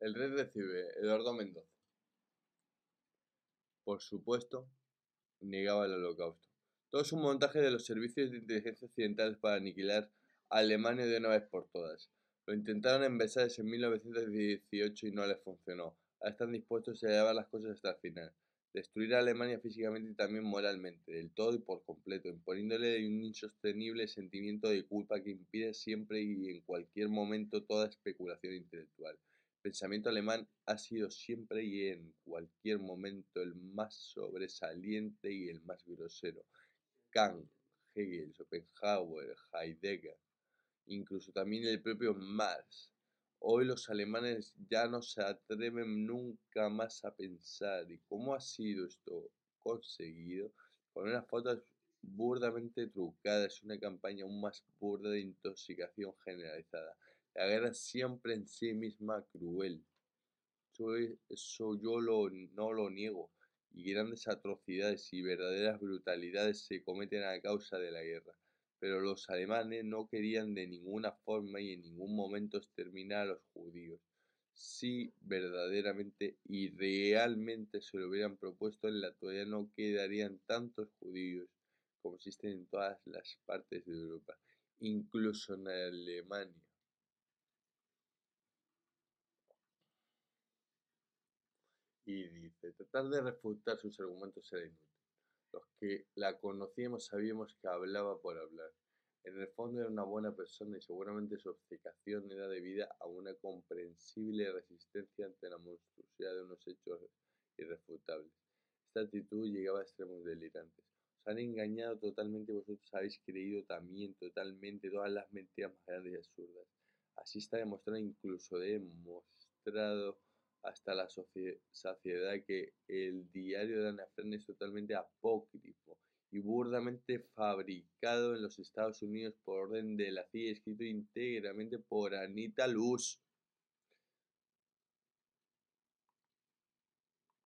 El rey recibe Eduardo Mendoza. Por supuesto, negaba el holocausto. Todo es un montaje de los servicios de inteligencia occidentales para aniquilar a Alemania de una vez por todas. Lo intentaron en Versalles en 1918 y no les funcionó. Ahora están dispuestos a llevar las cosas hasta el final. Destruir a Alemania físicamente y también moralmente, del todo y por completo, imponiéndole un insostenible sentimiento de culpa que impide siempre y en cualquier momento toda especulación intelectual. Pensamiento alemán ha sido siempre y en cualquier momento el más sobresaliente y el más grosero. Kant, Hegel, Schopenhauer, Heidegger, incluso también el propio Marx Hoy los alemanes ya no se atreven nunca más a pensar. ¿Y cómo ha sido esto conseguido? Con unas fotos burdamente trucadas una campaña aún más burda de intoxicación generalizada. La guerra siempre en sí misma cruel. Eso, yo no lo niego. Y grandes atrocidades y verdaderas brutalidades se cometen a causa de la guerra pero los alemanes no querían de ninguna forma y en ningún momento exterminar a los judíos. Si verdaderamente y realmente se lo hubieran propuesto, en la actualidad no quedarían tantos judíos como existen en todas las partes de Europa, incluso en Alemania. Y dice, tratar de refutar sus argumentos era inútil. Los que la conocíamos sabíamos que hablaba por hablar. En el fondo era una buena persona y seguramente su obcecación era debida a una comprensible resistencia ante la monstruosidad de unos hechos irrefutables. Esta actitud llegaba a extremos delirantes. Os han engañado totalmente vosotros habéis creído también totalmente todas las mentiras más grandes y absurdas. Así está demostrado, incluso demostrado hasta la saciedad que el diario de Ana Fran es totalmente apócrifo y burdamente fabricado en los Estados Unidos por orden de la CIA, escrito íntegramente por Anita Luz.